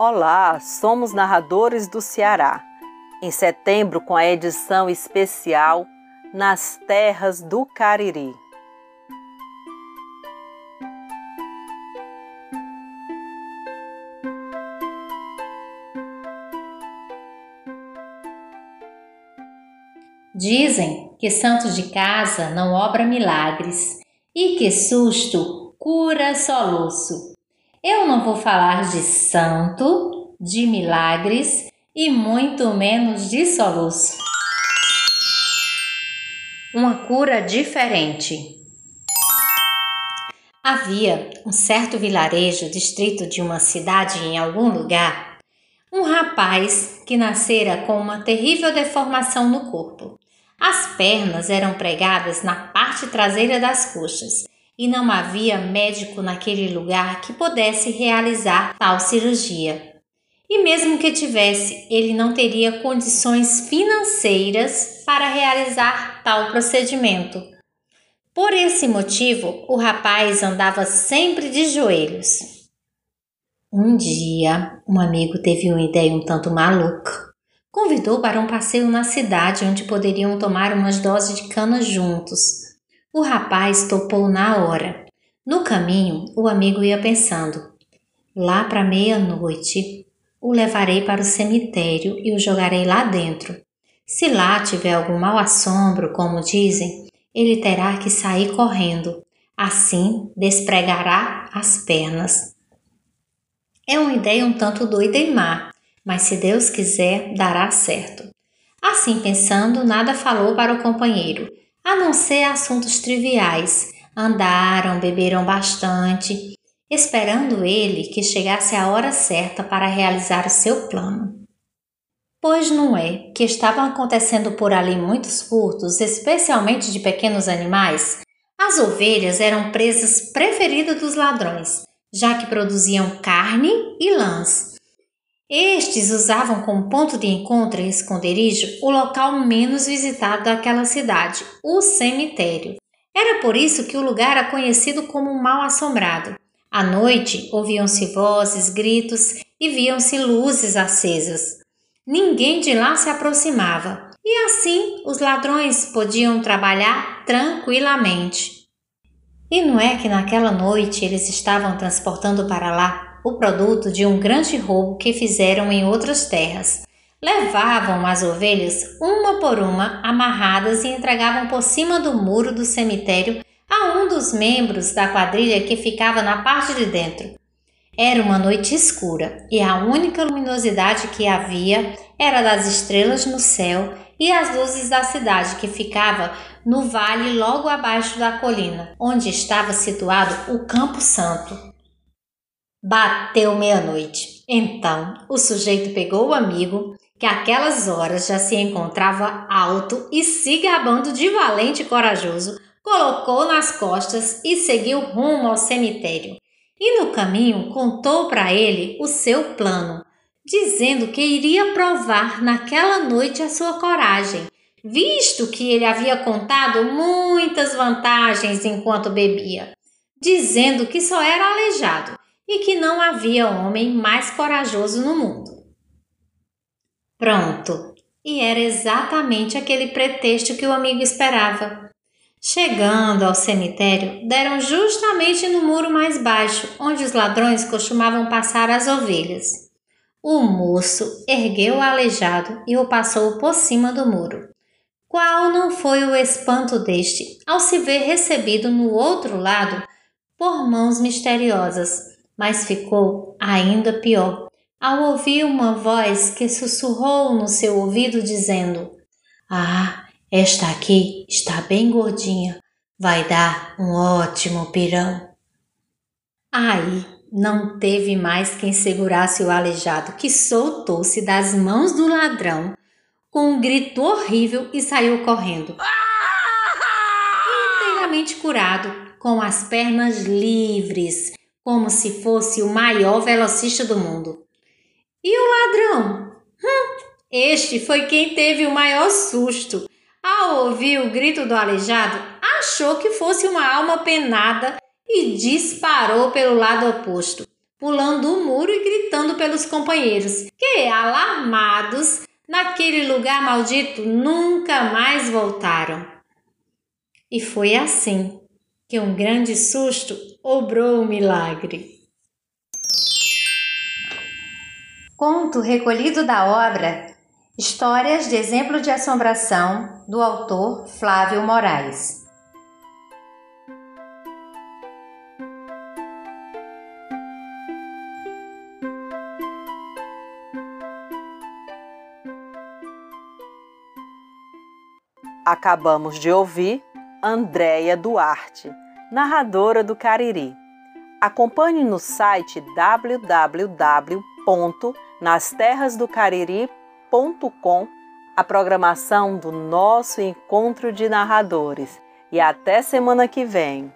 Olá, somos narradores do Ceará. Em setembro, com a edição especial Nas Terras do Cariri. Dizem que santo de casa não obra milagres e que susto cura soluço. Eu não vou falar de santo, de milagres e muito menos de soluço. Uma cura diferente. Havia um certo vilarejo, distrito de uma cidade em algum lugar, um rapaz que nascera com uma terrível deformação no corpo. As pernas eram pregadas na parte traseira das coxas e não havia médico naquele lugar que pudesse realizar tal cirurgia. E mesmo que tivesse, ele não teria condições financeiras para realizar tal procedimento. Por esse motivo, o rapaz andava sempre de joelhos. Um dia, um amigo teve uma ideia um tanto maluca. Convidou para um passeio na cidade onde poderiam tomar umas doses de cana juntos. O rapaz topou na hora. No caminho, o amigo ia pensando: lá para meia-noite, o levarei para o cemitério e o jogarei lá dentro. Se lá tiver algum mau assombro, como dizem, ele terá que sair correndo. Assim, despregará as pernas. É uma ideia um tanto doida e má, mas se Deus quiser, dará certo. Assim pensando, nada falou para o companheiro a não ser assuntos triviais. Andaram, beberam bastante, esperando ele que chegasse a hora certa para realizar o seu plano. Pois não é que estavam acontecendo por ali muitos furtos, especialmente de pequenos animais? As ovelhas eram presas preferidas dos ladrões, já que produziam carne e lãs. Estes usavam como ponto de encontro e esconderijo o local menos visitado daquela cidade, o cemitério. Era por isso que o lugar era conhecido como mal assombrado. À noite ouviam-se vozes, gritos e viam-se luzes acesas. Ninguém de lá se aproximava, e assim os ladrões podiam trabalhar tranquilamente. E não é que naquela noite eles estavam transportando para lá o produto de um grande roubo que fizeram em outras terras. Levavam as ovelhas uma por uma amarradas e entregavam por cima do muro do cemitério a um dos membros da quadrilha que ficava na parte de dentro. Era uma noite escura e a única luminosidade que havia era das estrelas no céu e as luzes da cidade que ficava no vale logo abaixo da colina, onde estava situado o Campo Santo. Bateu meia-noite. Então, o sujeito pegou o amigo, que aquelas horas já se encontrava alto e se gabando de valente e corajoso, colocou nas costas e seguiu rumo ao cemitério. E no caminho contou para ele o seu plano, dizendo que iria provar naquela noite a sua coragem, visto que ele havia contado muitas vantagens enquanto bebia, dizendo que só era aleijado e que não havia homem mais corajoso no mundo. Pronto! E era exatamente aquele pretexto que o amigo esperava. Chegando ao cemitério, deram justamente no muro mais baixo, onde os ladrões costumavam passar as ovelhas. O moço ergueu o aleijado e o passou por cima do muro. Qual não foi o espanto deste ao se ver recebido no outro lado por mãos misteriosas, mas ficou ainda pior ao ouvir uma voz que sussurrou no seu ouvido dizendo: Ah, esta aqui está bem gordinha, vai dar um ótimo pirão. Aí não teve mais quem segurasse o aleijado, que soltou-se das mãos do ladrão com um grito horrível e saiu correndo. Inteiramente curado, com as pernas livres, como se fosse o maior velocista do mundo. E o ladrão? Hum, este foi quem teve o maior susto. Ao ouvir o grito do aleijado, achou que fosse uma alma penada e disparou pelo lado oposto, pulando o muro e gritando pelos companheiros, que, alarmados, naquele lugar maldito nunca mais voltaram. E foi assim que um grande susto obrou o milagre. Conto recolhido da obra Histórias de Exemplo de Assombração, do autor Flávio Moraes. Acabamos de ouvir Andréia Duarte, narradora do Cariri. Acompanhe no site www.nasterrasdocariri.com a programação do nosso encontro de narradores. E até semana que vem!